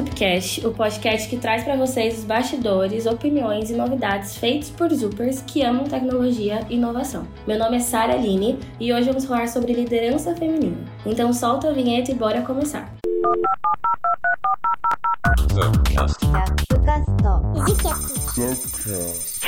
Zupcast, o podcast que traz para vocês os bastidores, opiniões e novidades feitos por Zupers que amam tecnologia e inovação. Meu nome é Sara Aline e hoje vamos falar sobre liderança feminina. Então solta a vinheta e bora começar. Zupcast.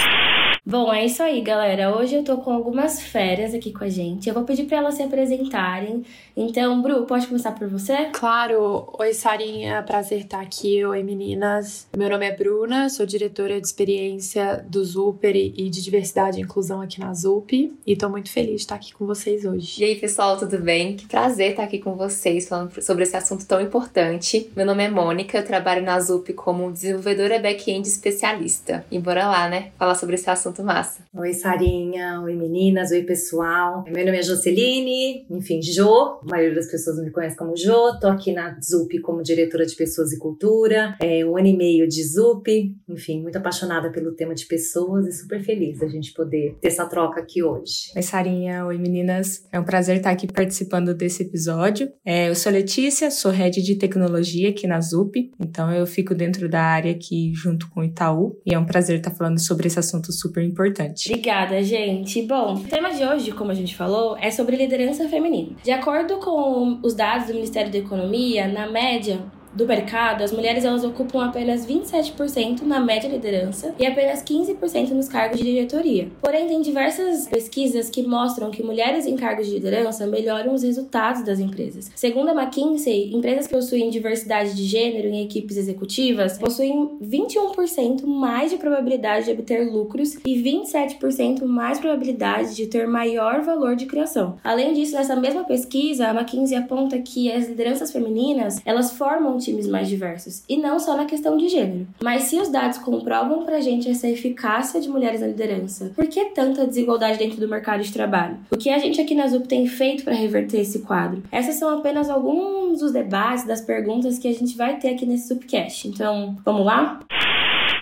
Bom, é isso aí, galera. Hoje eu tô com algumas férias aqui com a gente. Eu vou pedir para elas se apresentarem. Então, Bru, pode começar por você? Claro. Oi, Sarinha. Prazer estar aqui. Oi, meninas. Meu nome é Bruna, sou diretora de experiência do Zuper e de diversidade e inclusão aqui na ZUP. E tô muito feliz de estar aqui com vocês hoje. E aí, pessoal, tudo bem? Que prazer estar aqui com vocês falando sobre esse assunto tão importante. Meu nome é Mônica, eu trabalho na ZUP como desenvolvedora back-end especialista. E bora lá, né? Falar sobre esse assunto massa. Oi, Sarinha. Oi, meninas. Oi, pessoal. Meu nome é Joceline, enfim, Jo. A maioria das pessoas me conhece como Jo. Tô aqui na ZUP como diretora de Pessoas e Cultura. É um ano e meio de ZUP. Enfim, muito apaixonada pelo tema de pessoas e super feliz a gente poder ter essa troca aqui hoje. Oi, Sarinha. Oi, meninas. É um prazer estar aqui participando desse episódio. É, eu sou Letícia, sou head de tecnologia aqui na ZUP. Então, eu fico dentro da área aqui junto com o Itaú. E é um prazer estar falando sobre esse assunto super importante. Obrigada, gente. Bom, o tema de hoje, como a gente falou, é sobre liderança feminina. De acordo com os dados do Ministério da Economia, na média, do mercado, as mulheres elas ocupam apenas 27% na média liderança e apenas 15% nos cargos de diretoria. Porém, tem diversas pesquisas que mostram que mulheres em cargos de liderança melhoram os resultados das empresas. Segundo a McKinsey, empresas que possuem diversidade de gênero em equipes executivas possuem 21% mais de probabilidade de obter lucros e 27% mais probabilidade de ter maior valor de criação. Além disso, nessa mesma pesquisa, a McKinsey aponta que as lideranças femininas, elas formam times mais diversos, e não só na questão de gênero. Mas se os dados comprovam pra gente essa eficácia de mulheres na liderança, por que tanta desigualdade dentro do mercado de trabalho? O que a gente aqui na ZUP tem feito para reverter esse quadro? Essas são apenas alguns dos debates, das perguntas que a gente vai ter aqui nesse Zupcast. Então, vamos lá?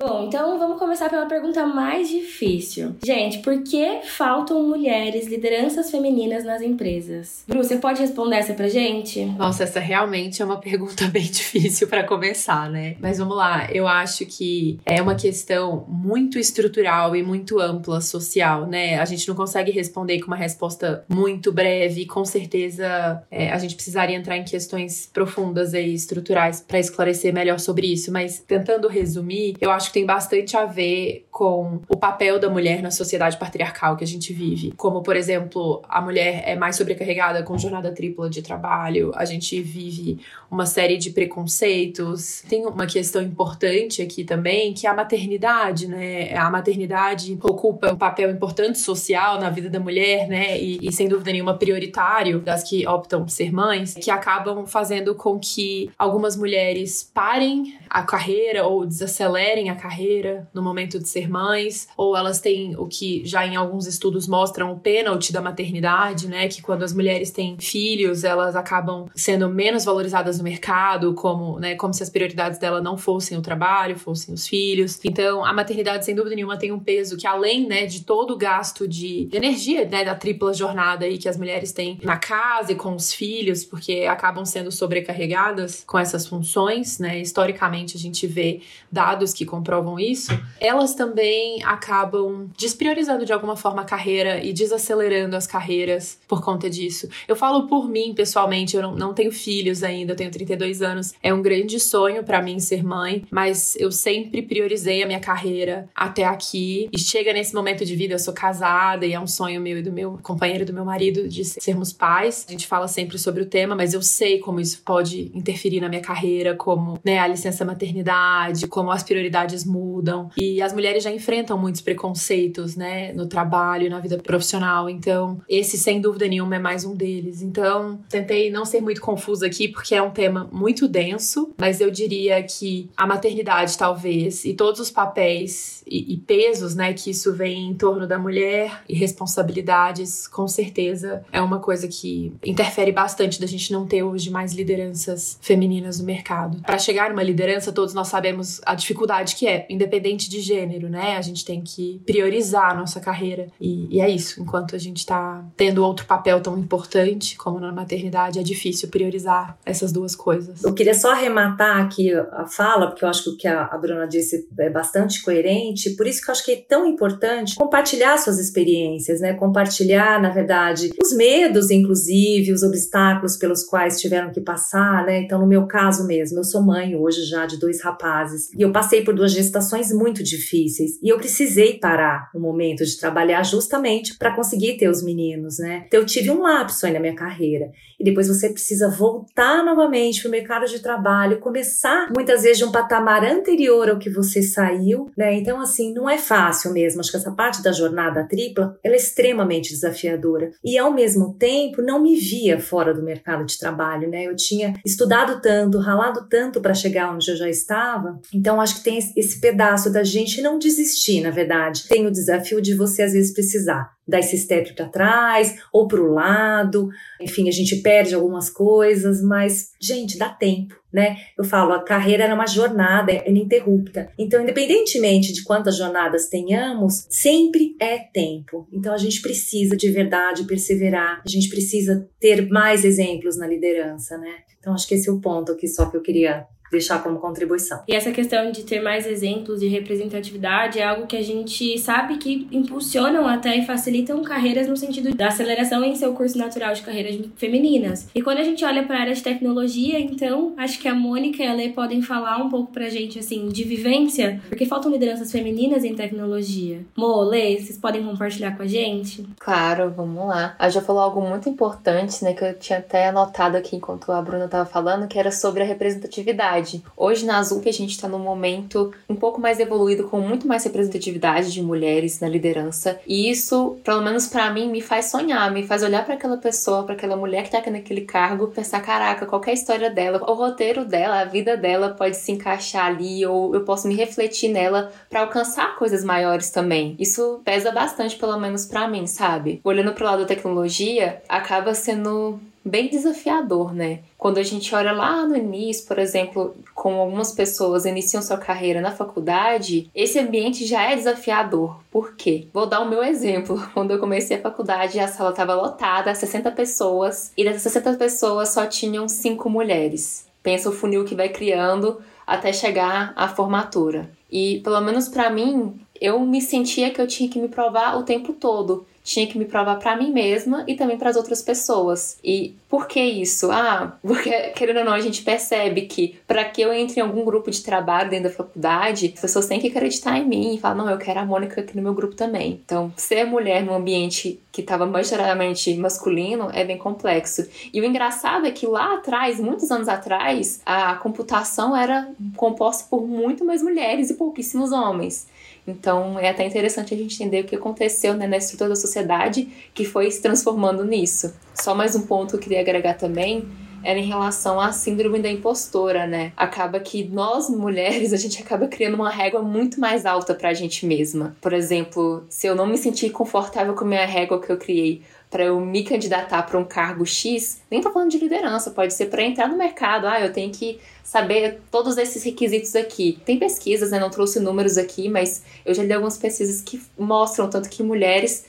Bom, então vamos começar pela pergunta mais difícil. Gente, por que faltam mulheres, lideranças femininas nas empresas? Bru, você pode responder essa pra gente? Nossa, essa realmente é uma pergunta bem difícil para começar, né? Mas vamos lá, eu acho que é uma questão muito estrutural e muito ampla social, né? A gente não consegue responder com uma resposta muito breve, com certeza é, a gente precisaria entrar em questões profundas e estruturais para esclarecer melhor sobre isso, mas tentando resumir, eu acho que tem bastante a ver com o papel da mulher na sociedade patriarcal que a gente vive. Como, por exemplo, a mulher é mais sobrecarregada com jornada tripla de trabalho, a gente vive uma série de preconceitos. Tem uma questão importante aqui também, que é a maternidade, né? A maternidade ocupa um papel importante social na vida da mulher, né? E, e sem dúvida nenhuma prioritário das que optam por ser mães, que acabam fazendo com que algumas mulheres parem a carreira ou desacelerem a carreira no momento de ser mães, ou elas têm o que já em alguns estudos mostram o pênalti da maternidade, né? Que quando as mulheres têm filhos, elas acabam sendo menos valorizadas no mercado, como, né, como se as prioridades dela não fossem o trabalho, fossem os filhos. Então, a maternidade, sem dúvida nenhuma, tem um peso que, além né, de todo o gasto de, energia, né, da tripla jornada aí que as mulheres têm na casa e com os filhos, porque acabam sendo sobrecarregadas com essas funções, né? Historicamente, a gente vê dados que comprovam comprovam isso, elas também acabam despriorizando de alguma forma a carreira e desacelerando as carreiras por conta disso. Eu falo por mim, pessoalmente, eu não, não tenho filhos ainda, eu tenho 32 anos. É um grande sonho para mim ser mãe, mas eu sempre priorizei a minha carreira até aqui. E chega nesse momento de vida, eu sou casada e é um sonho meu e do meu companheiro, do meu marido, de sermos pais. A gente fala sempre sobre o tema, mas eu sei como isso pode interferir na minha carreira, como né, a licença maternidade, como as prioridades mudam e as mulheres já enfrentam muitos preconceitos, né, no trabalho, na vida profissional. Então, esse sem dúvida nenhuma é mais um deles. Então, tentei não ser muito confusa aqui porque é um tema muito denso, mas eu diria que a maternidade talvez e todos os papéis e, e pesos, né, que isso vem em torno da mulher e responsabilidades, com certeza é uma coisa que interfere bastante da gente não ter hoje mais lideranças femininas no mercado. Para chegar numa liderança, todos nós sabemos a dificuldade que é independente de gênero, né? A gente tem que priorizar a nossa carreira. E, e é isso. Enquanto a gente tá tendo outro papel tão importante como na maternidade, é difícil priorizar essas duas coisas. Eu queria só arrematar aqui a fala, porque eu acho que o que a Bruna disse é bastante coerente. Por isso que eu acho que é tão importante compartilhar suas experiências, né? Compartilhar, na verdade, os medos, inclusive, os obstáculos pelos quais tiveram que passar, né? Então, no meu caso mesmo, eu sou mãe hoje já de dois rapazes e eu passei por duas gestações muito difíceis e eu precisei parar um momento de trabalhar justamente para conseguir ter os meninos, né? Então, eu tive um lapso aí na minha carreira e depois você precisa voltar novamente para o mercado de trabalho, começar muitas vezes de um patamar anterior ao que você saiu, né? Então, assim, não é fácil mesmo. Acho que essa parte da jornada tripla, ela é extremamente desafiadora. E ao mesmo tempo, não me via fora do mercado de trabalho, né? Eu tinha estudado tanto, ralado tanto para chegar onde eu já estava. Então, acho que tem esse pedaço da gente não desistir, na verdade. Tem o desafio de você às vezes precisar dar esse step para trás ou para o lado. Enfim, a gente perde algumas coisas, mas, gente, dá tempo, né? Eu falo, a carreira é uma jornada, ininterrupta. Então, independentemente de quantas jornadas tenhamos, sempre é tempo. Então, a gente precisa de verdade perseverar, a gente precisa ter mais exemplos na liderança, né? Então, acho que esse é o ponto aqui só que eu queria deixar como contribuição. E essa questão de ter mais exemplos de representatividade é algo que a gente sabe que impulsionam até e facilitam carreiras no sentido da aceleração em seu curso natural de carreiras femininas. E quando a gente olha para a área de tecnologia, então, acho que a Mônica e a Lê podem falar um pouco pra gente, assim, de vivência, porque faltam lideranças femininas em tecnologia. Mo, Lê, vocês podem compartilhar com a gente? Claro, vamos lá. A já falou algo muito importante, né, que eu tinha até anotado aqui enquanto a Bruna estava falando, que era sobre a representatividade Hoje na Azul que a gente está num momento um pouco mais evoluído, com muito mais representatividade de mulheres na liderança. E isso, pelo menos para mim, me faz sonhar, me faz olhar para aquela pessoa, para aquela mulher que tá naquele cargo, pensar, caraca, qual é a história dela, o roteiro dela, a vida dela pode se encaixar ali, ou eu posso me refletir nela para alcançar coisas maiores também. Isso pesa bastante, pelo menos para mim, sabe? Olhando pro lado da tecnologia, acaba sendo bem desafiador, né? Quando a gente olha lá no início, por exemplo, como algumas pessoas iniciam sua carreira na faculdade, esse ambiente já é desafiador. Por quê? Vou dar o meu exemplo. Quando eu comecei a faculdade, a sala estava lotada, 60 pessoas, e dessas 60 pessoas só tinham 5 mulheres. Pensa o funil que vai criando até chegar à formatura. E pelo menos para mim, eu me sentia que eu tinha que me provar o tempo todo tinha que me provar para mim mesma e também para as outras pessoas. E por que isso? Ah, porque querendo ou não, a gente percebe que para que eu entre em algum grupo de trabalho dentro da faculdade, as pessoas têm que acreditar em mim e falar: não, eu quero a Mônica aqui no meu grupo também. Então, ser mulher num ambiente que estava majoritariamente masculino é bem complexo. E o engraçado é que lá atrás, muitos anos atrás, a computação era composta por muito mais mulheres e pouquíssimos homens. Então é até interessante a gente entender o que aconteceu né, na estrutura da sociedade que foi se transformando nisso. Só mais um ponto que eu queria agregar também era em relação à síndrome da impostora, né? Acaba que nós mulheres a gente acaba criando uma régua muito mais alta para a gente mesma. Por exemplo, se eu não me sentir confortável com a minha régua que eu criei para eu me candidatar para um cargo X, nem tô falando de liderança, pode ser para entrar no mercado. Ah, eu tenho que saber todos esses requisitos aqui. Tem pesquisas, né? Não trouxe números aqui, mas eu já li algumas pesquisas que mostram tanto que mulheres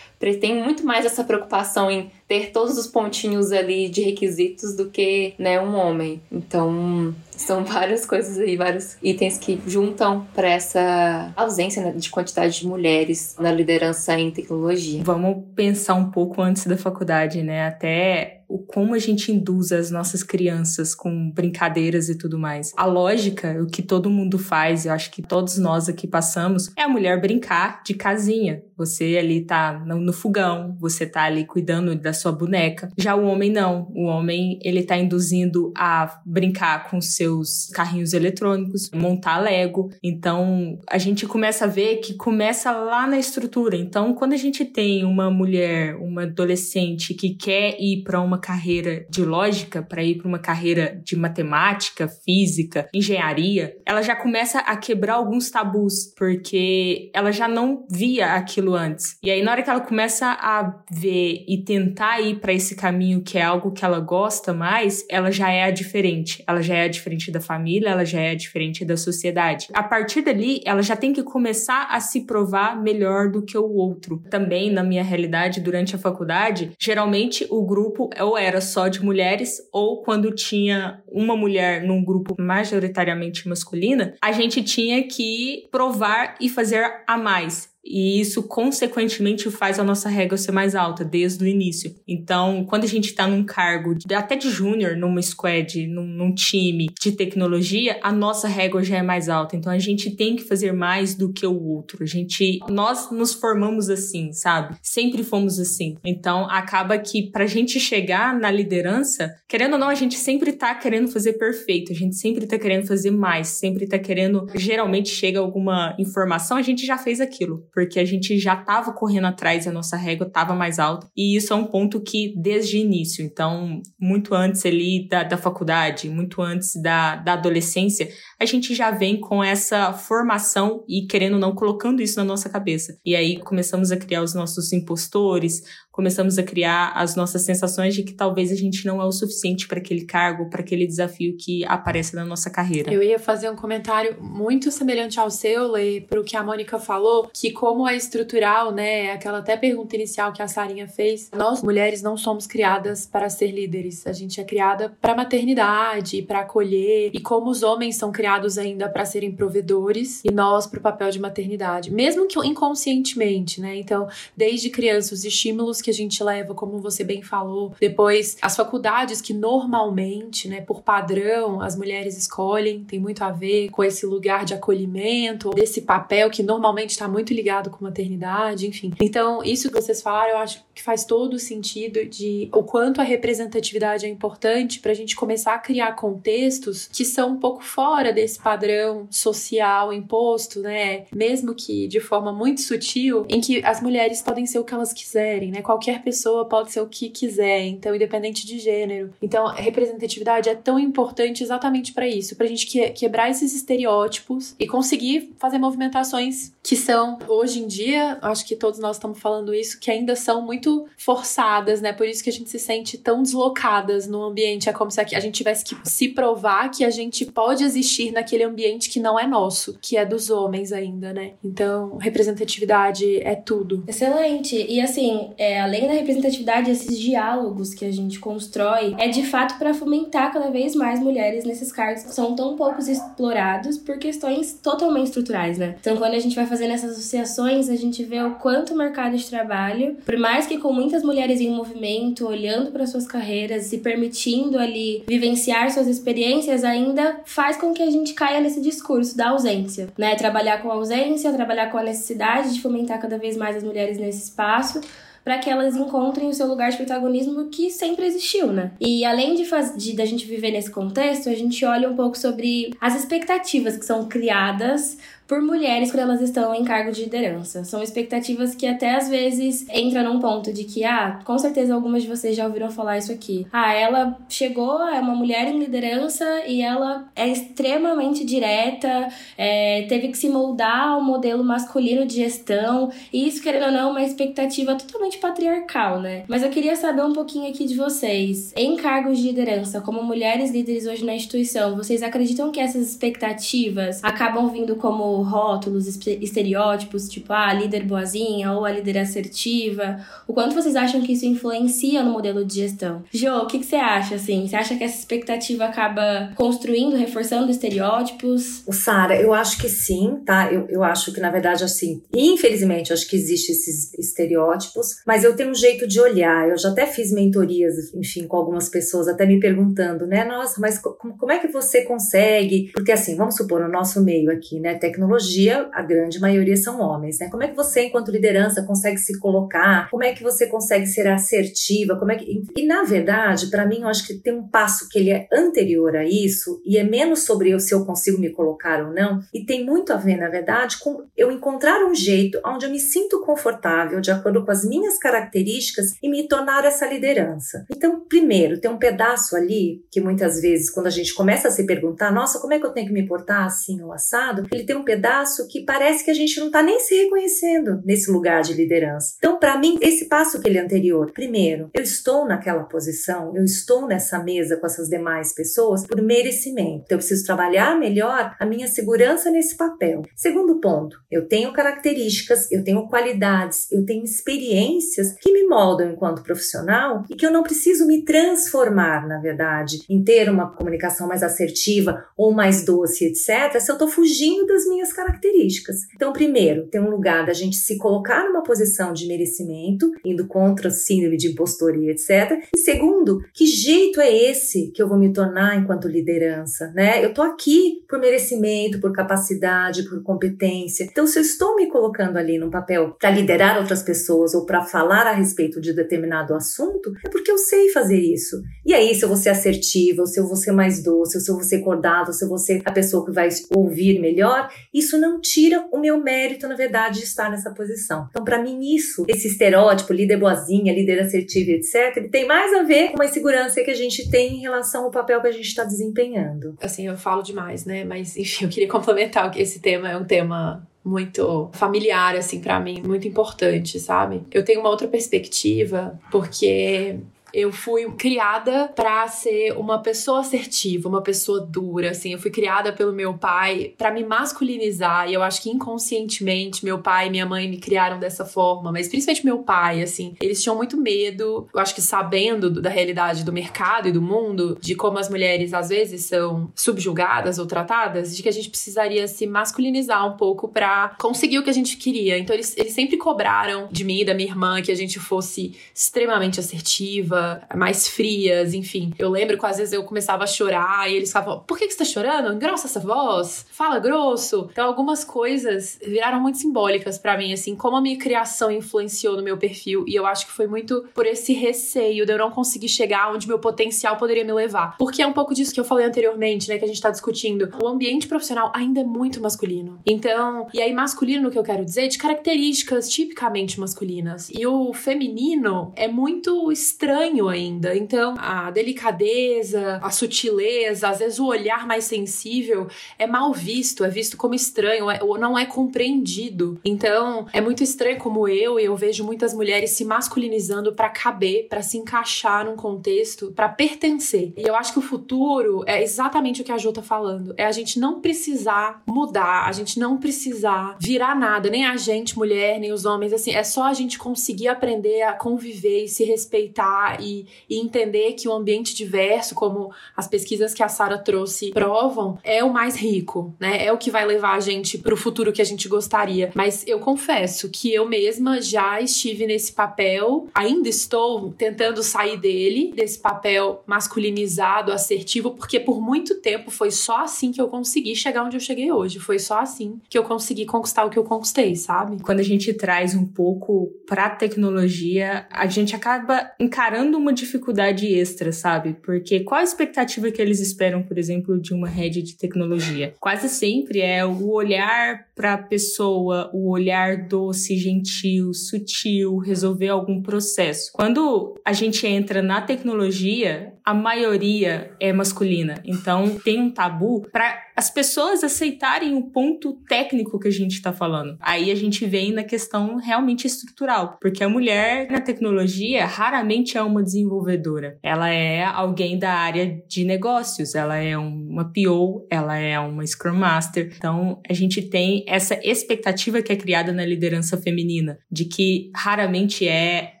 têm muito mais essa preocupação em ter todos os pontinhos ali de requisitos do que né, um homem. Então, são várias coisas aí, vários itens que juntam para essa ausência né, de quantidade de mulheres na liderança em tecnologia. Vamos pensar um pouco antes da faculdade, né? Até o como a gente induz as nossas crianças com brincadeiras e tudo mais. A lógica, o que todo mundo faz, eu acho que todos nós aqui passamos, é a mulher brincar de casinha. Você ali tá no fogão, você tá ali cuidando da sua boneca. Já o homem não. O homem, ele tá induzindo a brincar com seus carrinhos eletrônicos, montar Lego. Então, a gente começa a ver que começa lá na estrutura. Então, quando a gente tem uma mulher, uma adolescente que quer ir para uma carreira de lógica, para ir para uma carreira de matemática, física, engenharia, ela já começa a quebrar alguns tabus, porque ela já não via aquilo antes. E aí, na hora que ela começa a ver e tentar ir para esse caminho que é algo que ela gosta mais, ela já é a diferente. Ela já é a diferente da família, ela já é a diferente da sociedade. A partir dali, ela já tem que começar a se provar melhor do que o outro. Também, na minha realidade, durante a faculdade, geralmente o grupo ou era só de mulheres, ou quando tinha uma mulher num grupo majoritariamente masculina, a gente tinha que provar e fazer a mais. E isso, consequentemente, faz a nossa régua ser mais alta desde o início. Então, quando a gente está num cargo, de, até de júnior, numa squad, num, num, time de tecnologia, a nossa régua já é mais alta. Então, a gente tem que fazer mais do que o outro. A gente, nós nos formamos assim, sabe? Sempre fomos assim. Então, acaba que pra gente chegar na liderança, querendo ou não, a gente sempre tá querendo fazer perfeito. A gente sempre tá querendo fazer mais. Sempre tá querendo, geralmente chega alguma informação, a gente já fez aquilo porque a gente já estava correndo atrás e a nossa régua estava mais alta. E isso é um ponto que, desde o início, então, muito antes ali da, da faculdade, muito antes da, da adolescência, a gente já vem com essa formação e, querendo ou não, colocando isso na nossa cabeça. E aí começamos a criar os nossos impostores, começamos a criar as nossas sensações de que talvez a gente não é o suficiente para aquele cargo, para aquele desafio que aparece na nossa carreira. Eu ia fazer um comentário muito semelhante ao seu, Lê, para o que a Mônica falou, que como é estrutural, né, aquela até pergunta inicial que a Sarinha fez, nós mulheres não somos criadas para ser líderes, a gente é criada para maternidade, para acolher, e como os homens são criados ainda para serem provedores e nós para o papel de maternidade, mesmo que inconscientemente, né? Então, desde criança os estímulos que a gente leva, como você bem falou. Depois, as faculdades que normalmente, né, por padrão, as mulheres escolhem, tem muito a ver com esse lugar de acolhimento, desse papel que normalmente está muito ligado com maternidade, enfim. Então, isso que vocês falaram, eu acho que faz todo o sentido de o quanto a representatividade é importante para a gente começar a criar contextos que são um pouco fora desse padrão social imposto, né? Mesmo que de forma muito sutil, em que as mulheres podem ser o que elas quiserem, né? Qualquer pessoa pode ser o que quiser, então, independente de gênero. Então, a representatividade é tão importante exatamente para isso, para a gente que, quebrar esses estereótipos e conseguir fazer movimentações que são, hoje em dia, acho que todos nós estamos falando isso, que ainda são muito forçadas, né? Por isso que a gente se sente tão deslocadas no ambiente. É como se a gente tivesse que se provar que a gente pode existir naquele ambiente que não é nosso, que é dos homens ainda, né? Então, representatividade é tudo. Excelente. E assim, é, além da representatividade, esses diálogos que a gente constrói é de fato para fomentar cada vez mais mulheres nesses cargos que são tão poucos explorados por questões totalmente estruturais, né? Então, quando a gente vai fazendo essas associações, a gente vê o quanto o mercado de trabalho, por mais que com muitas mulheres em movimento, olhando para suas carreiras, se permitindo ali vivenciar suas experiências, ainda faz com que a gente caia nesse discurso da ausência, né? Trabalhar com a ausência, trabalhar com a necessidade de fomentar cada vez mais as mulheres nesse espaço para que elas encontrem o seu lugar de protagonismo que sempre existiu, né? E além de, faz, de da gente viver nesse contexto, a gente olha um pouco sobre as expectativas que são criadas por mulheres quando elas estão em cargo de liderança. São expectativas que até às vezes entram num ponto de que, ah, com certeza algumas de vocês já ouviram falar isso aqui. Ah, ela chegou, é uma mulher em liderança e ela é extremamente direta, é, teve que se moldar ao modelo masculino de gestão, e isso, querendo ou não, é uma expectativa totalmente patriarcal, né? Mas eu queria saber um pouquinho aqui de vocês. Em cargos de liderança, como mulheres líderes hoje na instituição, vocês acreditam que essas expectativas acabam vindo como rótulos, estereótipos, tipo ah, a líder boazinha ou a líder assertiva? O quanto vocês acham que isso influencia no modelo de gestão? Jo, o que, que você acha, assim? Você acha que essa expectativa acaba construindo, reforçando estereótipos? Sara, eu acho que sim, tá? Eu, eu acho que, na verdade, assim, infelizmente, acho que existem esses estereótipos, mas eu tenho um jeito de olhar. Eu já até fiz mentorias, enfim, com algumas pessoas, até me perguntando, né? Nossa, mas como, é que você consegue? Porque, assim, vamos supor, no nosso meio aqui, né? Tecnologia tecnologia, a grande maioria são homens, né? Como é que você, enquanto liderança, consegue se colocar? Como é que você consegue ser assertiva? Como é que... E, na verdade, para mim, eu acho que tem um passo que ele é anterior a isso e é menos sobre eu se eu consigo me colocar ou não, e tem muito a ver, na verdade, com eu encontrar um jeito onde eu me sinto confortável, de acordo com as minhas características, e me tornar essa liderança. Então, primeiro, tem um pedaço ali que muitas vezes, quando a gente começa a se perguntar, nossa, como é que eu tenho que me portar assim ou assado? Ele tem um pedaço que parece que a gente não está nem se reconhecendo nesse lugar de liderança. Então, para mim, esse passo que ele anterior, primeiro, eu estou naquela posição, eu estou nessa mesa com essas demais pessoas por merecimento. Então, eu preciso trabalhar melhor a minha segurança nesse papel. Segundo ponto, eu tenho características, eu tenho qualidades, eu tenho experiências que me moldam enquanto profissional e que eu não preciso me transformar, na verdade, em ter uma comunicação mais assertiva ou mais doce, etc., se eu estou fugindo das minhas características. Então, primeiro, tem um lugar da gente se colocar numa posição de merecimento, indo contra o síndrome de impostoria, etc. E segundo, que jeito é esse que eu vou me tornar enquanto liderança, né? Eu tô aqui por merecimento, por capacidade, por competência. Então, se eu estou me colocando ali num papel para liderar outras pessoas ou para falar a respeito de determinado assunto, é porque eu sei fazer isso. E aí, se eu vou ser assertiva, ou se eu vou ser mais doce, ou se eu vou ser cordável, ou se eu vou ser a pessoa que vai ouvir melhor, isso não tira o meu mérito, na verdade, de estar nessa posição. Então, para mim, isso, esse estereótipo, líder boazinha, líder assertiva, etc., ele tem mais a ver com uma insegurança que a gente tem em relação ao papel que a gente está desempenhando. Assim, eu falo demais, né? Mas, enfim, eu queria complementar que esse tema é um tema muito familiar assim para mim, muito importante, sabe? Eu tenho uma outra perspectiva porque eu fui criada para ser uma pessoa assertiva, uma pessoa dura, assim. Eu fui criada pelo meu pai para me masculinizar e eu acho que inconscientemente meu pai e minha mãe me criaram dessa forma, mas principalmente meu pai, assim. Eles tinham muito medo, eu acho que sabendo da realidade do mercado e do mundo, de como as mulheres às vezes são subjugadas ou tratadas, de que a gente precisaria se masculinizar um pouco para conseguir o que a gente queria. Então eles, eles sempre cobraram de mim e da minha irmã que a gente fosse extremamente assertiva, mais frias, enfim. Eu lembro que às vezes eu começava a chorar e eles falavam: Por que, que você tá chorando? Engrossa essa voz, fala grosso. Então, algumas coisas viraram muito simbólicas para mim, assim, como a minha criação influenciou no meu perfil. E eu acho que foi muito por esse receio de eu não conseguir chegar onde meu potencial poderia me levar. Porque é um pouco disso que eu falei anteriormente, né, que a gente tá discutindo. O ambiente profissional ainda é muito masculino. Então, e aí, masculino, no que eu quero dizer, de características tipicamente masculinas. E o feminino é muito estranho estranho ainda. Então, a delicadeza, a sutileza, às vezes o olhar mais sensível é mal visto, é visto como estranho, é, ou não é compreendido. Então, é muito estranho como eu e eu vejo muitas mulheres se masculinizando para caber, para se encaixar num contexto, para pertencer. E eu acho que o futuro é exatamente o que a Jo tá falando. É a gente não precisar mudar, a gente não precisar virar nada, nem a gente, mulher, nem os homens, assim, é só a gente conseguir aprender a conviver e se respeitar e, e entender que o ambiente diverso, como as pesquisas que a Sara trouxe provam, é o mais rico, né? É o que vai levar a gente para o futuro que a gente gostaria. Mas eu confesso que eu mesma já estive nesse papel, ainda estou tentando sair dele, desse papel masculinizado, assertivo, porque por muito tempo foi só assim que eu consegui chegar onde eu cheguei hoje. Foi só assim que eu consegui conquistar o que eu conquistei, sabe? Quando a gente traz um pouco para tecnologia, a gente acaba encarando uma dificuldade extra, sabe? Porque qual a expectativa que eles esperam, por exemplo, de uma rede de tecnologia? Quase sempre é o olhar para a pessoa, o olhar doce, gentil, sutil, resolver algum processo. Quando a gente entra na tecnologia, a maioria é masculina. Então tem um tabu para as pessoas aceitarem o ponto técnico que a gente está falando. Aí a gente vem na questão realmente estrutural, porque a mulher na tecnologia raramente é uma desenvolvedora. Ela é alguém da área de negócios, ela é uma PO, ela é uma Scrum Master. Então a gente tem essa expectativa que é criada na liderança feminina de que raramente é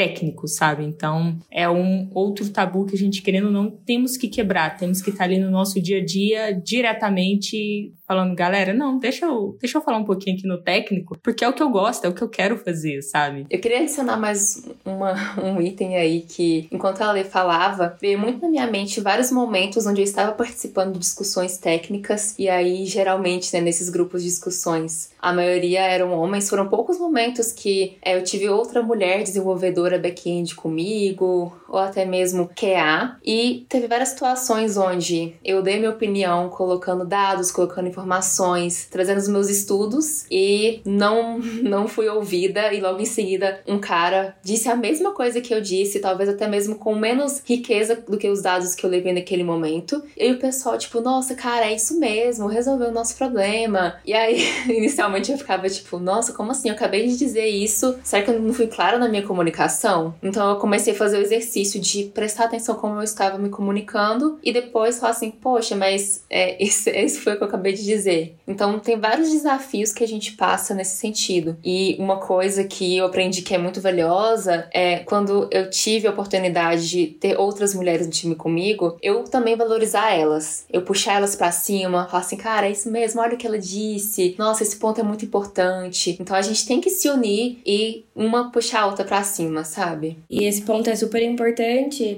técnico, sabe? Então, é um outro tabu que a gente, querendo ou não, temos que quebrar. Temos que estar ali no nosso dia a dia, diretamente falando, galera, não, deixa eu, deixa eu falar um pouquinho aqui no técnico, porque é o que eu gosto, é o que eu quero fazer, sabe? Eu queria adicionar mais uma, um item aí que, enquanto a Lê falava, veio muito na minha mente vários momentos onde eu estava participando de discussões técnicas, e aí, geralmente, né, nesses grupos de discussões, a maioria eram homens, foram poucos momentos que é, eu tive outra mulher desenvolvedora back-end comigo, ou até mesmo QA, e teve várias situações onde eu dei minha opinião colocando dados, colocando informações trazendo os meus estudos e não não fui ouvida e logo em seguida um cara disse a mesma coisa que eu disse, talvez até mesmo com menos riqueza do que os dados que eu levei naquele momento. E o pessoal tipo, nossa, cara, é isso mesmo, resolveu o nosso problema. E aí, inicialmente eu ficava tipo, nossa, como assim? Eu acabei de dizer isso. Será que eu não fui clara na minha comunicação? Então eu comecei a fazer o exercício de prestar atenção como eu estava me comunicando e depois falar assim, poxa, mas é, isso, isso foi o que eu acabei de dizer. Então, tem vários desafios que a gente passa nesse sentido. E uma coisa que eu aprendi que é muito valiosa é quando eu tive a oportunidade de ter outras mulheres no time comigo, eu também valorizar elas. Eu puxar elas para cima, falar assim, cara, é isso mesmo, olha o que ela disse. Nossa, esse ponto é muito importante. Então, a gente tem que se unir e uma puxar a outra para cima, sabe? E esse ponto é super importante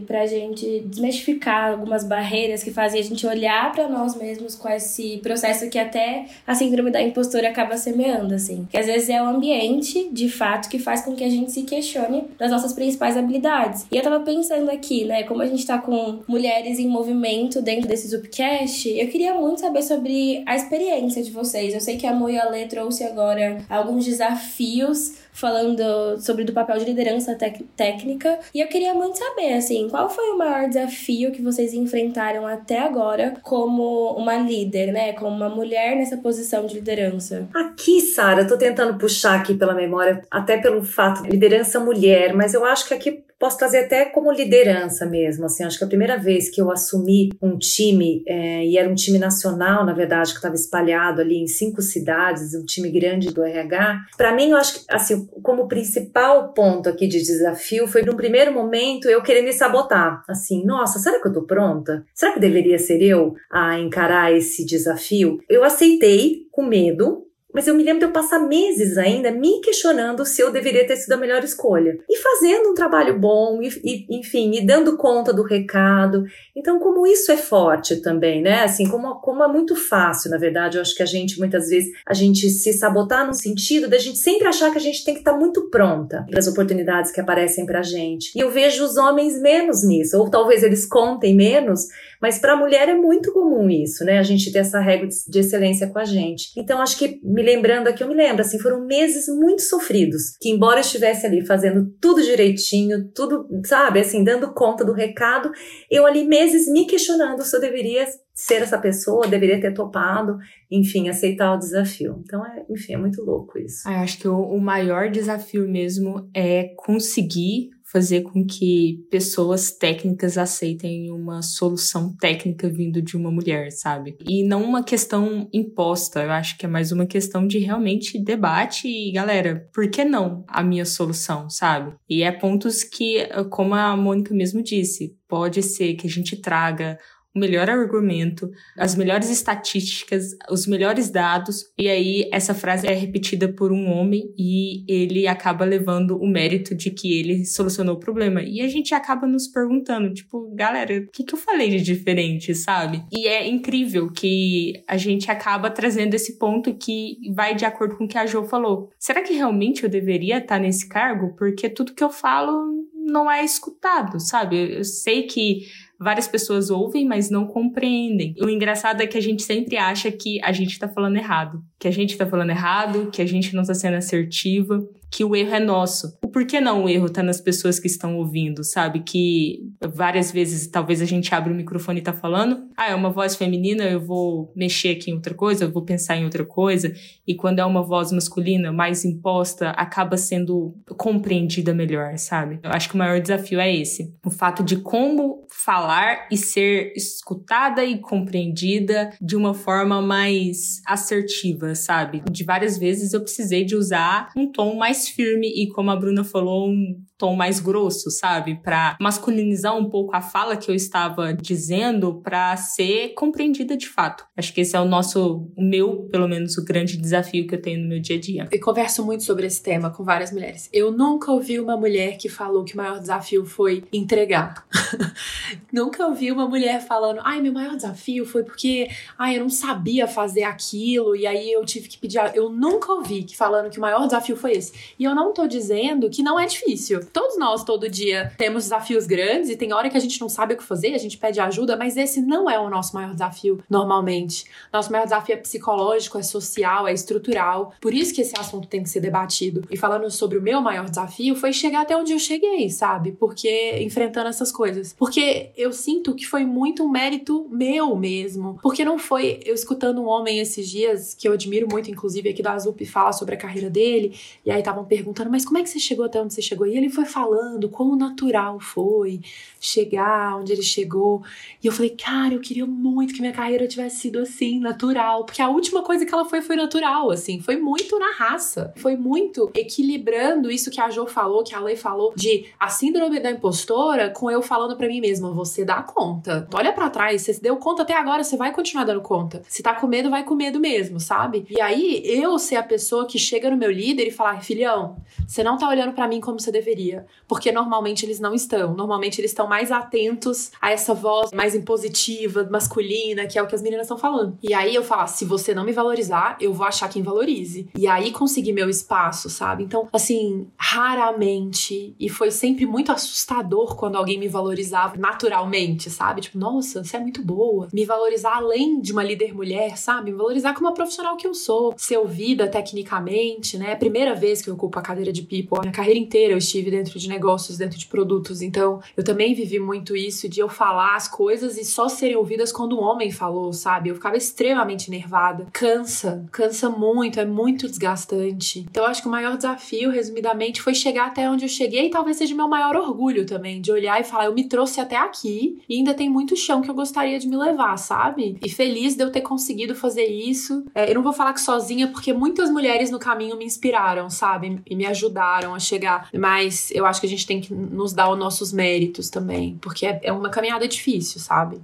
pra gente desmistificar algumas barreiras que fazem a gente olhar para nós mesmos com esse processo que até a síndrome da impostura acaba semeando, assim. Que às vezes é o ambiente, de fato, que faz com que a gente se questione das nossas principais habilidades. E eu tava pensando aqui, né, como a gente tá com mulheres em movimento dentro desse Zupcast, eu queria muito saber sobre a experiência de vocês. Eu sei que a Mo e a Lê trouxe agora alguns desafios falando sobre do papel de liderança técnica. E eu queria muito saber, assim, qual foi o maior desafio que vocês enfrentaram até agora como uma líder, né? Como uma mulher nessa posição de liderança? Aqui, Sara, eu tô tentando puxar aqui pela memória, até pelo fato de liderança mulher, mas eu acho que aqui posso trazer até como liderança mesmo. Assim, acho que a primeira vez que eu assumi um time, é, e era um time nacional, na verdade, que estava espalhado ali em cinco cidades, um time grande do RH, para mim, eu acho que, assim, como principal ponto aqui de desafio foi, num primeiro momento, eu querer me sabotar. Assim, nossa, será que eu tô pronta? Será que deveria ser eu a encarar esse desafio? Eu aceitei com medo, mas eu me lembro de eu passar meses ainda me questionando se eu deveria ter sido a melhor escolha. E fazendo um trabalho bom, e, e, enfim, me dando conta do recado. Então, como isso é forte também, né? Assim, como, como é muito fácil, na verdade, eu acho que a gente, muitas vezes, a gente se sabotar no sentido da gente sempre achar que a gente tem que estar muito pronta para as oportunidades que aparecem pra gente. E eu vejo os homens menos nisso, ou talvez eles contem menos, mas para a mulher é muito comum isso, né? A gente ter essa regra de excelência com a gente. Então, acho que me lembrando aqui, eu me lembro, assim, foram meses muito sofridos, que embora eu estivesse ali fazendo tudo direitinho, tudo, sabe, assim, dando conta do recado, eu ali meses me questionando se eu deveria ser essa pessoa, deveria ter topado, enfim, aceitar o desafio. Então, é, enfim, é muito louco isso. Ah, eu acho que o, o maior desafio mesmo é conseguir fazer com que pessoas técnicas aceitem uma solução técnica vindo de uma mulher, sabe? E não uma questão imposta, eu acho que é mais uma questão de realmente debate e, galera, por que não a minha solução, sabe? E é pontos que, como a Mônica mesmo disse, pode ser que a gente traga o melhor argumento, as melhores estatísticas, os melhores dados, e aí essa frase é repetida por um homem e ele acaba levando o mérito de que ele solucionou o problema. E a gente acaba nos perguntando, tipo, galera, o que, que eu falei de diferente, sabe? E é incrível que a gente acaba trazendo esse ponto que vai de acordo com o que a Jo falou. Será que realmente eu deveria estar nesse cargo? Porque tudo que eu falo não é escutado, sabe? Eu sei que várias pessoas ouvem, mas não compreendem. O engraçado é que a gente sempre acha que a gente tá falando errado. Que a gente tá falando errado, que a gente não tá sendo assertiva que o erro é nosso. O porquê não o erro tá nas pessoas que estão ouvindo, sabe? Que várias vezes talvez a gente abre o microfone e tá falando, ah, é uma voz feminina, eu vou mexer aqui em outra coisa, eu vou pensar em outra coisa. E quando é uma voz masculina, mais imposta, acaba sendo compreendida melhor, sabe? Eu acho que o maior desafio é esse. O fato de como falar e ser escutada e compreendida de uma forma mais assertiva, sabe? De várias vezes eu precisei de usar um tom mais mais firme e, como a Bruna falou, um tom mais grosso, sabe? Para masculinizar um pouco a fala que eu estava dizendo para ser compreendida de fato. Acho que esse é o nosso, o meu, pelo menos, o grande desafio que eu tenho no meu dia a dia. Eu converso muito sobre esse tema com várias mulheres. Eu nunca ouvi uma mulher que falou que o maior desafio foi entregar. nunca ouvi uma mulher falando, ai, meu maior desafio foi porque, ai, eu não sabia fazer aquilo e aí eu tive que pedir. Eu nunca ouvi que falando que o maior desafio foi esse. E eu não tô dizendo que não é difícil todos nós, todo dia, temos desafios grandes e tem hora que a gente não sabe o que fazer, a gente pede ajuda, mas esse não é o nosso maior desafio normalmente. Nosso maior desafio é psicológico, é social, é estrutural. Por isso que esse assunto tem que ser debatido. E falando sobre o meu maior desafio, foi chegar até onde eu cheguei, sabe? Porque enfrentando essas coisas. Porque eu sinto que foi muito um mérito meu mesmo. Porque não foi eu escutando um homem esses dias, que eu admiro muito, inclusive aqui da Azup, fala sobre a carreira dele, e aí estavam perguntando, mas como é que você chegou até onde você chegou? E ele foi falando quão natural foi chegar onde ele chegou. E eu falei, cara, eu queria muito que minha carreira tivesse sido assim, natural. Porque a última coisa que ela foi foi natural, assim. Foi muito na raça. Foi muito equilibrando isso que a Jo falou, que a Lei falou, de a síndrome da impostora com eu falando para mim mesma, você dá conta. Olha para trás, você se deu conta até agora, você vai continuar dando conta. Se tá com medo, vai com medo mesmo, sabe? E aí, eu ser a pessoa que chega no meu líder e falar, filhão, você não tá olhando para mim como você deveria. Porque normalmente eles não estão. Normalmente eles estão mais atentos a essa voz mais impositiva, masculina, que é o que as meninas estão falando. E aí eu falo, ah, se você não me valorizar, eu vou achar quem valorize. E aí conseguir meu espaço, sabe? Então, assim, raramente, e foi sempre muito assustador quando alguém me valorizava naturalmente, sabe? Tipo, nossa, você é muito boa. Me valorizar além de uma líder mulher, sabe? Me valorizar como uma profissional que eu sou. Ser ouvida tecnicamente, né? Primeira vez que eu ocupo a cadeira de people. A minha carreira inteira eu estive dentro de negócios, dentro de produtos. Então, eu também vivi muito isso de eu falar as coisas e só serem ouvidas quando um homem falou, sabe? Eu ficava extremamente nervada. Cansa, cansa muito, é muito desgastante. Então, eu acho que o maior desafio, resumidamente, foi chegar até onde eu cheguei e talvez seja meu maior orgulho também, de olhar e falar, eu me trouxe até aqui e ainda tem muito chão que eu gostaria de me levar, sabe? E feliz de eu ter conseguido fazer isso. É, eu não vou falar que sozinha, porque muitas mulheres no caminho me inspiraram, sabe? E me ajudaram a chegar. Mas eu acho que a gente tem que nos dar os nossos méritos também, porque é, é uma caminhada difícil, sabe?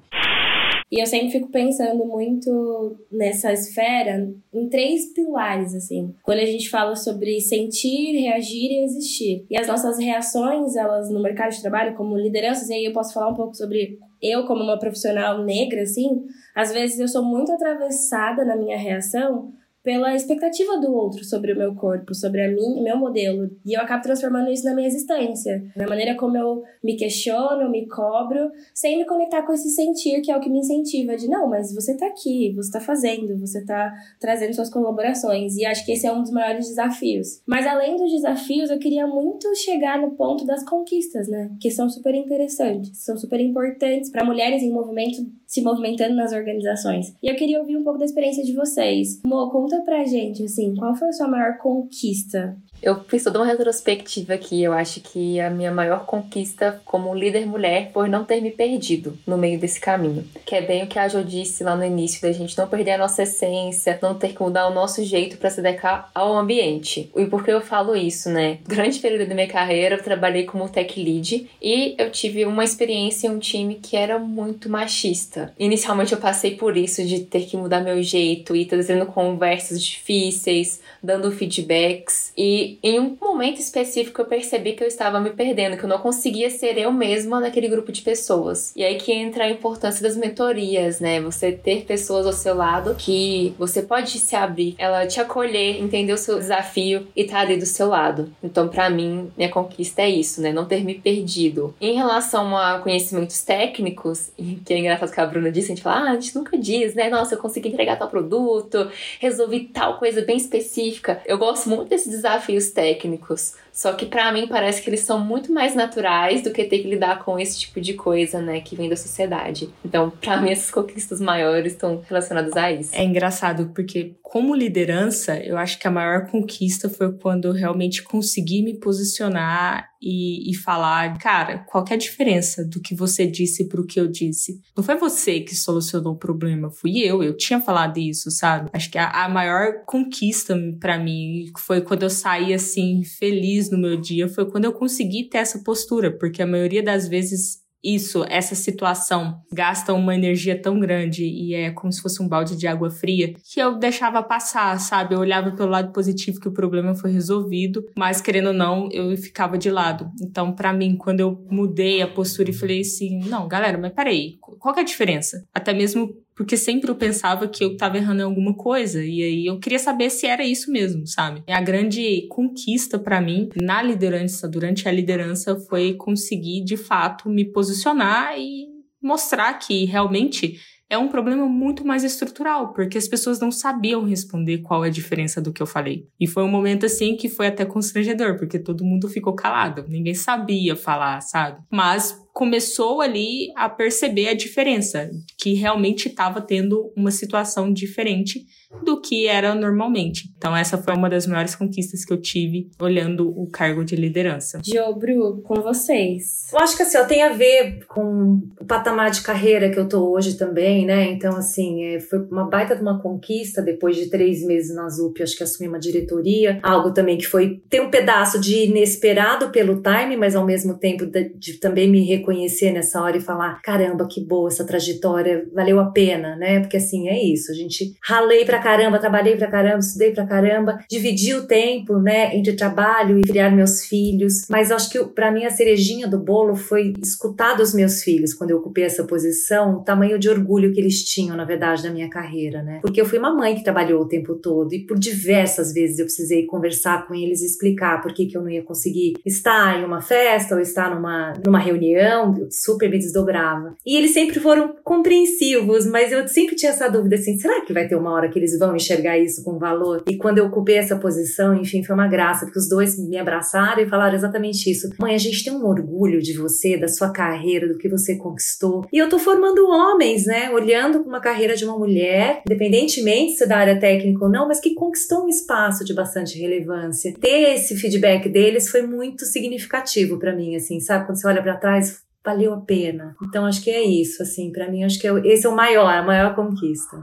E eu sempre fico pensando muito nessa esfera em três pilares, assim. Quando a gente fala sobre sentir, reagir e existir. E as nossas reações, elas no mercado de trabalho, como lideranças, e aí eu posso falar um pouco sobre eu, como uma profissional negra, assim, às vezes eu sou muito atravessada na minha reação pela expectativa do outro sobre o meu corpo, sobre a mim, meu modelo. E eu acabo transformando isso na minha existência, na maneira como eu me questiono, me cobro, sem me conectar com esse sentir que é o que me incentiva de não, mas você tá aqui, você tá fazendo, você tá trazendo suas colaborações. E acho que esse é um dos maiores desafios. Mas além dos desafios, eu queria muito chegar no ponto das conquistas, né? Que são super interessantes, são super importantes para mulheres em movimento se movimentando nas organizações. E eu queria ouvir um pouco da experiência de vocês. Mo, conta pra gente, assim, qual foi a sua maior conquista eu fiz toda uma retrospectiva aqui. Eu acho que a minha maior conquista como líder mulher foi não ter me perdido no meio desse caminho. Que é bem o que a Jo disse lá no início, da gente não perder a nossa essência, não ter que mudar o nosso jeito para se adequar ao ambiente. E por que eu falo isso, né? Durante período da minha carreira, eu trabalhei como tech lead e eu tive uma experiência em um time que era muito machista. Inicialmente eu passei por isso de ter que mudar meu jeito e trazendo conversas difíceis, dando feedbacks e em um momento específico eu percebi que eu estava me perdendo, que eu não conseguia ser eu mesma naquele grupo de pessoas. E aí que entra a importância das mentorias, né? Você ter pessoas ao seu lado que você pode se abrir, ela te acolher, entender o seu desafio e tá ali do seu lado. Então, para mim, minha conquista é isso, né? Não ter me perdido. Em relação a conhecimentos técnicos, que é engraçado que a Bruna disse, a gente fala, ah, a gente nunca diz, né? Nossa, eu consegui entregar tal produto, resolvi tal coisa bem específica. Eu gosto muito desse desafio técnicos Só que para mim parece que eles são muito mais naturais do que ter que lidar com esse tipo de coisa, né, que vem da sociedade. Então, para mim essas conquistas maiores estão relacionadas a isso. É engraçado porque como liderança, eu acho que a maior conquista foi quando eu realmente consegui me posicionar e, e falar, cara, qual é a diferença do que você disse pro que eu disse? Não foi você que solucionou o problema, fui eu, eu tinha falado isso, sabe? Acho que a, a maior conquista para mim foi quando eu saí assim feliz no meu dia, foi quando eu consegui ter essa postura, porque a maioria das vezes isso, essa situação gasta uma energia tão grande e é como se fosse um balde de água fria que eu deixava passar, sabe? Eu olhava pelo lado positivo que o problema foi resolvido, mas querendo ou não, eu ficava de lado. Então, para mim, quando eu mudei a postura e falei assim: não, galera, mas peraí, qual que é a diferença? Até mesmo porque sempre eu pensava que eu estava errando em alguma coisa e aí eu queria saber se era isso mesmo, sabe? A grande conquista para mim na liderança, durante a liderança, foi conseguir de fato me posicionar e mostrar que realmente é um problema muito mais estrutural, porque as pessoas não sabiam responder qual é a diferença do que eu falei. E foi um momento assim que foi até constrangedor, porque todo mundo ficou calado, ninguém sabia falar, sabe? Mas começou ali a perceber a diferença, que realmente estava tendo uma situação diferente do que era normalmente. Então essa foi uma das maiores conquistas que eu tive olhando o cargo de liderança. Diobro, com vocês. Eu acho que assim, ó, tem a ver com o patamar de carreira que eu tô hoje também, né? Então, assim, é, foi uma baita de uma conquista depois de três meses na ZUP, acho que assumi uma diretoria. Algo também que foi. Tem um pedaço de inesperado pelo time, mas ao mesmo tempo de, de também me reconhecer nessa hora e falar: caramba, que boa essa trajetória, valeu a pena, né? Porque assim, é isso. A gente ralei pra caramba, trabalhei pra caramba, estudei pra caramba, dividi o tempo, né, entre trabalho e criar meus filhos. Mas acho que para mim a cerejinha do bolo foi escutar dos meus filhos quando eu ocupei essa posição, o tamanho de orgulho que eles tinham, na verdade, na minha carreira, né? Porque eu fui uma mãe que trabalhou o tempo todo e por diversas vezes eu precisei conversar com eles e explicar por que, que eu não ia conseguir estar em uma festa ou estar numa, numa reunião, eu super me desdobrava. E eles sempre foram compreensivos, mas eu sempre tinha essa dúvida assim, será que vai ter uma hora que eles vão enxergar isso com valor. E quando eu ocupei essa posição, enfim, foi uma graça, porque os dois me abraçaram e falaram exatamente isso. Mãe, a gente tem um orgulho de você, da sua carreira, do que você conquistou. E eu tô formando homens, né? Olhando uma carreira de uma mulher, independentemente se é da área técnica ou não, mas que conquistou um espaço de bastante relevância. Ter esse feedback deles foi muito significativo para mim, assim, sabe? Quando você olha para trás, valeu a pena. Então acho que é isso, assim, para mim acho que é, esse é o maior, a maior conquista.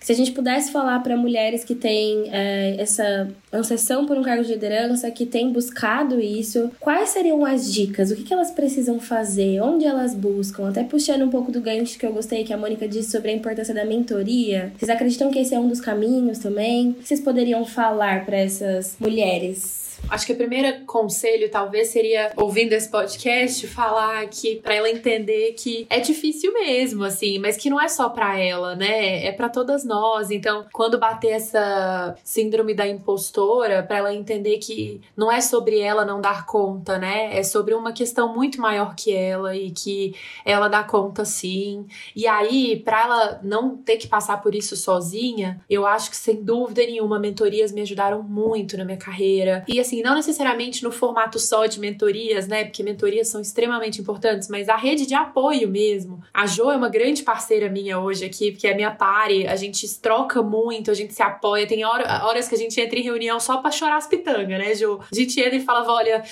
Se a gente pudesse falar para mulheres que têm é, essa anseção por um cargo de liderança, que têm buscado isso, quais seriam as dicas? O que, que elas precisam fazer? Onde elas buscam? Até puxando um pouco do gancho que eu gostei que a Mônica disse sobre a importância da mentoria. Vocês acreditam que esse é um dos caminhos também? O que vocês poderiam falar para essas mulheres? Acho que o primeiro conselho talvez seria, ouvindo esse podcast, falar que para ela entender que é difícil mesmo, assim, mas que não é só para ela, né? É para todas nós. Então, quando bater essa síndrome da impostora, para ela entender que não é sobre ela não dar conta, né? É sobre uma questão muito maior que ela e que ela dá conta sim. E aí, para ela não ter que passar por isso sozinha, eu acho que sem dúvida nenhuma mentorias me ajudaram muito na minha carreira. E assim, assim, não necessariamente no formato só de mentorias, né? Porque mentorias são extremamente importantes, mas a rede de apoio mesmo. A Jo é uma grande parceira minha hoje aqui, porque é minha pare, a gente troca muito, a gente se apoia. Tem horas que a gente entra em reunião só pra chorar as pitangas, né, Jo? A gente entra e falava: olha,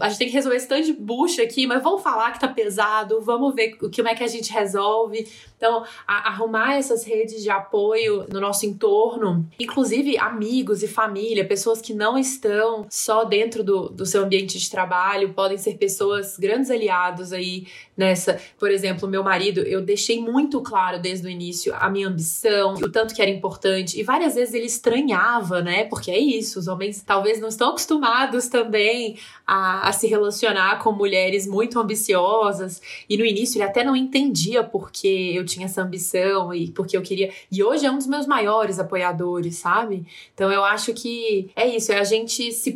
a gente tem que resolver esse tanto de bucha aqui, mas vamos falar que tá pesado, vamos ver como é que a gente resolve. Então, a, arrumar essas redes de apoio no nosso entorno, inclusive amigos e família, pessoas que não estão só dentro do, do seu ambiente de trabalho, podem ser pessoas, grandes aliados aí nessa. Por exemplo, meu marido, eu deixei muito claro desde o início a minha ambição, o tanto que era importante, e várias vezes ele estranhava, né? Porque é isso, os homens talvez não estão acostumados também a, a se relacionar com mulheres muito ambiciosas, e no início ele até não entendia porque eu tinha essa ambição e porque eu queria. E hoje é um dos meus maiores apoiadores, sabe? Então eu acho que é isso, é a gente se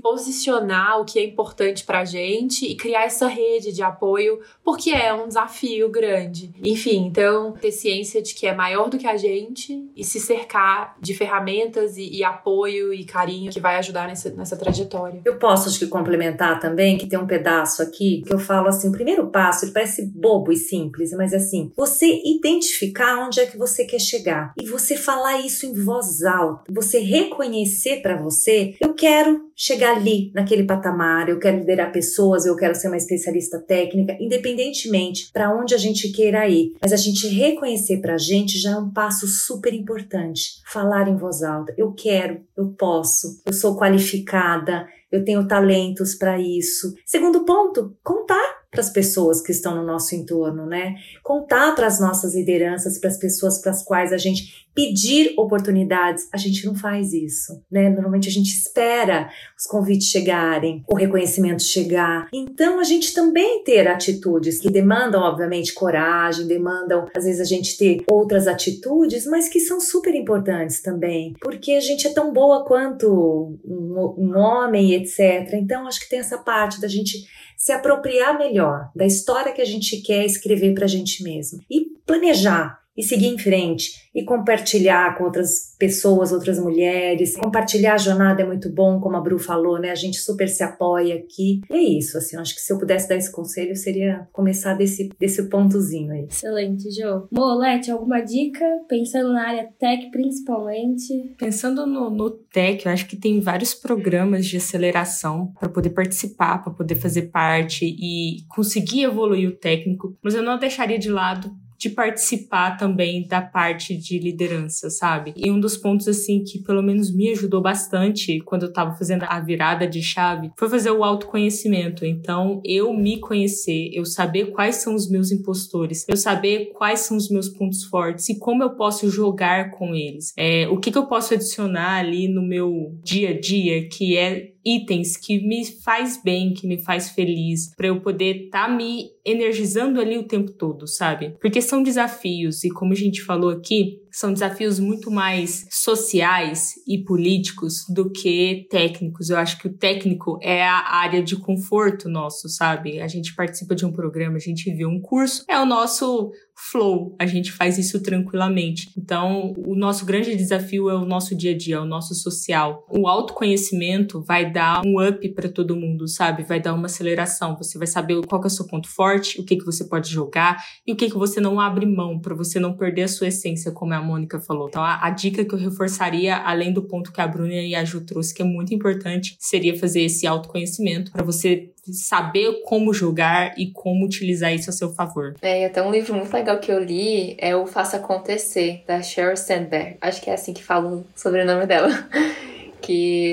o que é importante pra gente e criar essa rede de apoio, porque é um desafio grande. Enfim, então, ter ciência de que é maior do que a gente e se cercar de ferramentas e, e apoio e carinho que vai ajudar nessa, nessa trajetória. Eu posso, acho que, complementar também, que tem um pedaço aqui que eu falo assim: o primeiro passo, ele parece bobo e simples, mas é assim, você identificar onde é que você quer chegar e você falar isso em voz alta, você reconhecer para você, eu quero chegar ali, naquele patamar, eu quero liderar pessoas, eu quero ser uma especialista técnica, independentemente para onde a gente queira ir. Mas a gente reconhecer para a gente já é um passo super importante. Falar em voz alta, eu quero, eu posso, eu sou qualificada, eu tenho talentos para isso. Segundo ponto, contar para as pessoas que estão no nosso entorno, né? Contar para as nossas lideranças, para as pessoas para as quais a gente pedir oportunidades, a gente não faz isso, né? Normalmente a gente espera os convites chegarem, o reconhecimento chegar. Então a gente também ter atitudes que demandam, obviamente, coragem, demandam às vezes a gente ter outras atitudes, mas que são super importantes também, porque a gente é tão boa quanto um, um homem, etc. Então acho que tem essa parte da gente se apropriar melhor da história que a gente quer escrever para a gente mesmo e planejar e seguir em frente e compartilhar com outras pessoas, outras mulheres. Compartilhar a jornada é muito bom, como a Bru falou, né? A gente super se apoia aqui. E é isso, assim, acho que se eu pudesse dar esse conselho, seria começar desse, desse pontozinho aí. Excelente, Jo. Molete, alguma dica? Pensando na área tech, principalmente? Pensando no, no tech, eu acho que tem vários programas de aceleração para poder participar, para poder fazer parte e conseguir evoluir o técnico, mas eu não deixaria de lado de participar também da parte de liderança, sabe? E um dos pontos, assim, que pelo menos me ajudou bastante quando eu tava fazendo a virada de chave foi fazer o autoconhecimento. Então, eu me conhecer, eu saber quais são os meus impostores, eu saber quais são os meus pontos fortes e como eu posso jogar com eles. É, o que, que eu posso adicionar ali no meu dia a dia que é itens que me faz bem, que me faz feliz, para eu poder estar tá me energizando ali o tempo todo, sabe? Porque são desafios e como a gente falou aqui, são desafios muito mais sociais e políticos do que técnicos. Eu acho que o técnico é a área de conforto nosso, sabe? A gente participa de um programa, a gente vê um curso, é o nosso flow, a gente faz isso tranquilamente. Então, o nosso grande desafio é o nosso dia a dia, é o nosso social. O autoconhecimento vai dar um up para todo mundo, sabe? Vai dar uma aceleração. Você vai saber qual é o seu ponto forte, o que que você pode jogar e o que que você não abre mão para você não perder a sua essência, como é Mônica falou. Então, a, a, dica que eu reforçaria, além do ponto que a Bruna e a Ju trouxe, que é muito importante, seria fazer esse autoconhecimento para você saber como jogar e como utilizar isso a seu favor. É, até um livro muito legal que eu li é o Faça Acontecer, da Sheryl Sandberg. Acho que é assim que fala o sobrenome dela.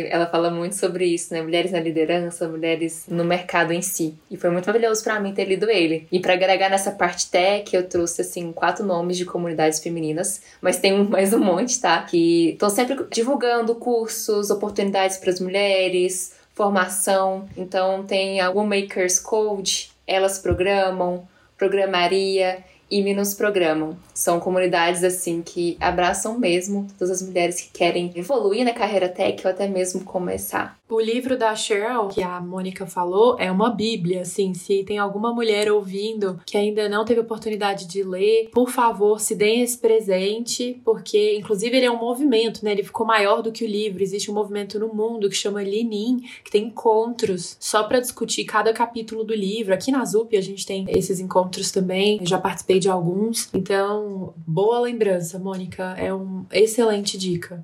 ela fala muito sobre isso, né? Mulheres na liderança, mulheres no mercado em si. E foi muito maravilhoso para mim ter lido ele. E para agregar nessa parte tech, eu trouxe assim quatro nomes de comunidades femininas, mas tem mais um monte, tá? Que estão sempre divulgando cursos, oportunidades para as mulheres, formação. Então tem a Womakers Code, elas programam, programaria e me nos programam. São comunidades assim que abraçam mesmo todas as mulheres que querem evoluir na carreira tech ou até mesmo começar. O livro da Cheryl, que a Mônica falou, é uma bíblia, assim, se tem alguma mulher ouvindo que ainda não teve oportunidade de ler, por favor, se deem esse presente, porque inclusive ele é um movimento, né? Ele ficou maior do que o livro. Existe um movimento no mundo que chama Lenin, que tem encontros só para discutir cada capítulo do livro. Aqui na ZUP a gente tem esses encontros também. Eu já participei de alguns. Então, boa lembrança, Mônica. É uma excelente dica.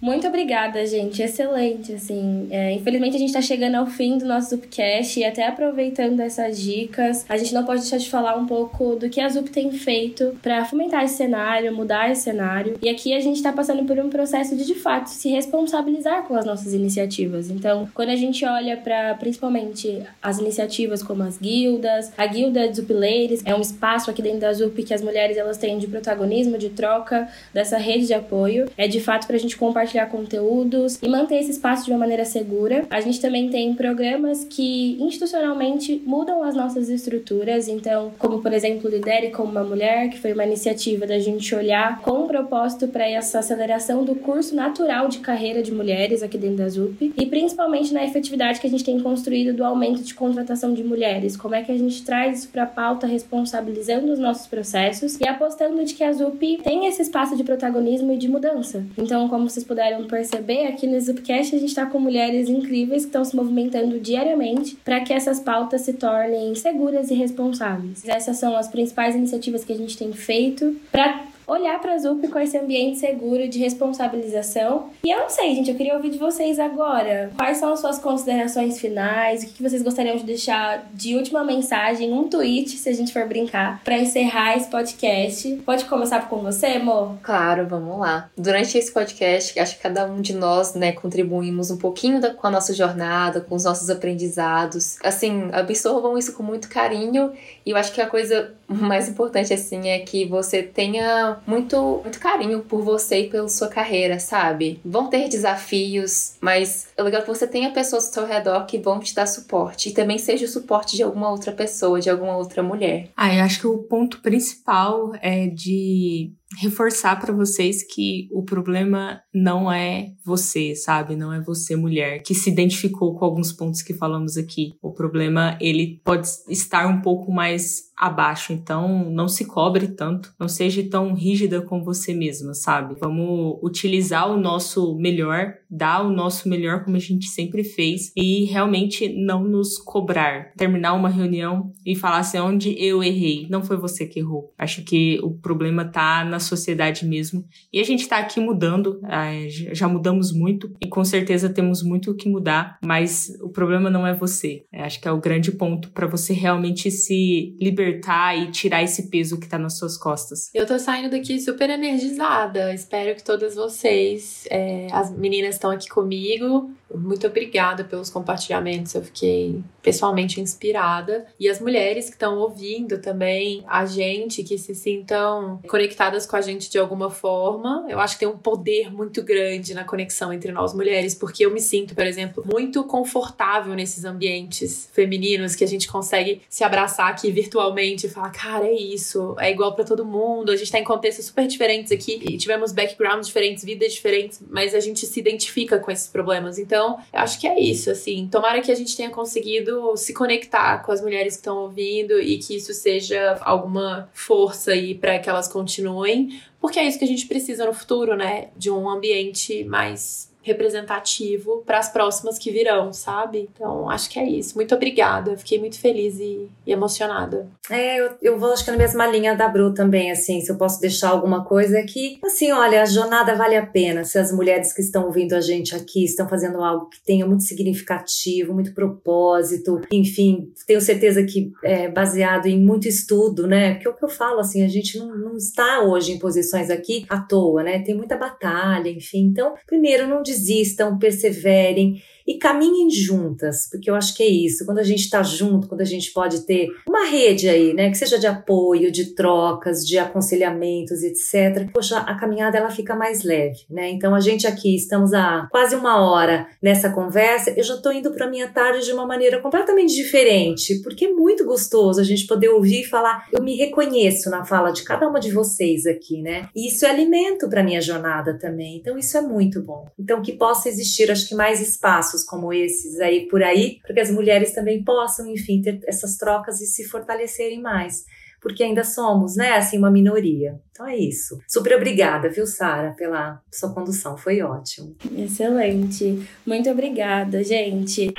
Muito obrigada, gente. Excelente, assim. É, infelizmente a gente está chegando ao fim do nosso Zupcast e até aproveitando essas dicas, a gente não pode deixar de falar um pouco do que a Zup tem feito para fomentar esse cenário, mudar esse cenário. E aqui a gente está passando por um processo de, de fato, se responsabilizar com as nossas iniciativas. Então, quando a gente olha para principalmente as iniciativas como as guildas, a guilda de Zupileiros é um espaço aqui dentro da Zup que as mulheres elas têm de protagonismo, de troca dessa rede de apoio. É de fato para a gente compartilhar criar conteúdos e manter esse espaço de uma maneira segura. A gente também tem programas que institucionalmente mudam as nossas estruturas, então, como por exemplo, Lidere como uma Mulher, que foi uma iniciativa da gente olhar com um propósito para essa aceleração do curso natural de carreira de mulheres aqui dentro da ZUP e principalmente na efetividade que a gente tem construído do aumento de contratação de mulheres. Como é que a gente traz isso para a pauta, responsabilizando os nossos processos e apostando de que a ZUP tem esse espaço de protagonismo e de mudança. Então, como vocês puderam perceber, aqui no ZUPcast a gente está com mulheres incríveis que estão se movimentando diariamente para que essas pautas se tornem seguras e responsáveis. Essas são as principais iniciativas que a gente tem feito para olhar para a ZUP com esse ambiente seguro de responsabilização. E eu não sei, gente, eu queria ouvir de vocês agora. Quais são as suas considerações finais? O que vocês gostariam de deixar de última mensagem, um tweet, se a gente for brincar, para encerrar esse podcast? Pode começar com você, amor? Claro, vamos lá. Durante esse podcast, acho que cada um de nós, né, contribuímos um pouquinho com a nossa jornada, com os nossos aprendizados. Assim, absorvam isso com muito carinho e eu acho que a coisa mais importante, assim, é que você tenha muito, muito carinho por você e pela sua carreira, sabe? Vão ter desafios, mas é legal que você tenha pessoas ao seu redor que vão te dar suporte. E também seja o suporte de alguma outra pessoa, de alguma outra mulher. Ah, eu acho que o ponto principal é de reforçar para vocês que o problema não é você, sabe? Não é você mulher que se identificou com alguns pontos que falamos aqui. O problema ele pode estar um pouco mais abaixo, então não se cobre tanto, não seja tão rígida com você mesma, sabe? Vamos utilizar o nosso melhor, dar o nosso melhor como a gente sempre fez e realmente não nos cobrar. Terminar uma reunião e falar assim onde eu errei, não foi você que errou. Acho que o problema tá na sociedade mesmo. E a gente está aqui mudando, é, já mudamos muito e com certeza temos muito o que mudar, mas o problema não é você. É, acho que é o grande ponto para você realmente se libertar e tirar esse peso que está nas suas costas. Eu tô saindo daqui super energizada. Espero que todas vocês, é, as meninas estão aqui comigo. Muito obrigada pelos compartilhamentos. Eu fiquei pessoalmente inspirada. E as mulheres que estão ouvindo também, a gente que se sintam conectadas com a gente de alguma forma. Eu acho que tem um poder muito grande na conexão entre nós mulheres, porque eu me sinto, por exemplo, muito confortável nesses ambientes femininos que a gente consegue se abraçar aqui virtualmente e falar, cara, é isso, é igual para todo mundo. A gente tá em contextos super diferentes aqui e tivemos backgrounds diferentes, vidas diferentes, mas a gente se identifica com esses problemas. Então, eu acho que é isso, assim. Tomara que a gente tenha conseguido se conectar com as mulheres que estão ouvindo e que isso seja alguma força aí para que elas continuem porque é isso que a gente precisa no futuro, né? De um ambiente mais representativo para as próximas que virão, sabe? Então, acho que é isso. Muito obrigada. Fiquei muito feliz e, e, emocionada. É, eu, eu vou acho que na mesma linha da Bru também, assim, se eu posso deixar alguma coisa aqui. Assim, olha, a jornada vale a pena. Se as mulheres que estão ouvindo a gente aqui estão fazendo algo que tenha muito significativo, muito propósito, enfim, tenho certeza que é baseado em muito estudo, né? Porque é o que eu falo, assim, a gente não, não está hoje em posições aqui à toa, né? Tem muita batalha, enfim. Então, primeiro, não desistam, perseverem e caminhem juntas, porque eu acho que é isso. Quando a gente está junto, quando a gente pode ter uma rede aí, né, que seja de apoio, de trocas, de aconselhamentos, etc. Poxa, a caminhada ela fica mais leve, né? Então a gente aqui estamos há quase uma hora nessa conversa. Eu já estou indo para minha tarde de uma maneira completamente diferente, porque é muito gostoso a gente poder ouvir e falar. Eu me reconheço na fala de cada uma de vocês aqui, né? E isso é alimento para minha jornada também. Então isso é muito bom. Então que possa existir, acho que mais espaço espaços como esses aí por aí, para que as mulheres também possam, enfim, ter essas trocas e se fortalecerem mais porque ainda somos, né, assim, uma minoria. Então é isso. Super obrigada, viu, Sara, pela sua condução. Foi ótimo. Excelente. Muito obrigada, gente.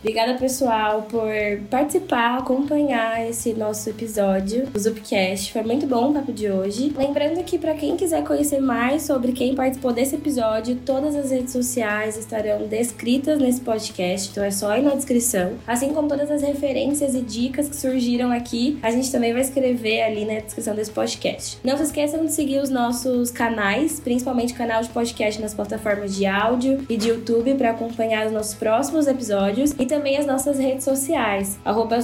Obrigada, pessoal, por participar, acompanhar esse nosso episódio do Zupcast. Foi muito bom o papo de hoje. Lembrando que, para quem quiser conhecer mais sobre quem participou desse episódio, todas as redes sociais estarão descritas nesse podcast, então é só ir na descrição. Assim como todas as referências e dicas que surgiram aqui, a gente também vai escrever ali na descrição desse podcast. Não se esqueçam de seguir os nossos canais, principalmente o canal de podcast nas plataformas de áudio e de YouTube, para acompanhar os nossos próximos episódios. E também as nossas redes sociais, arroba.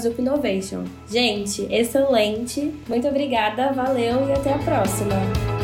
Gente, excelente! Muito obrigada, valeu e até a próxima!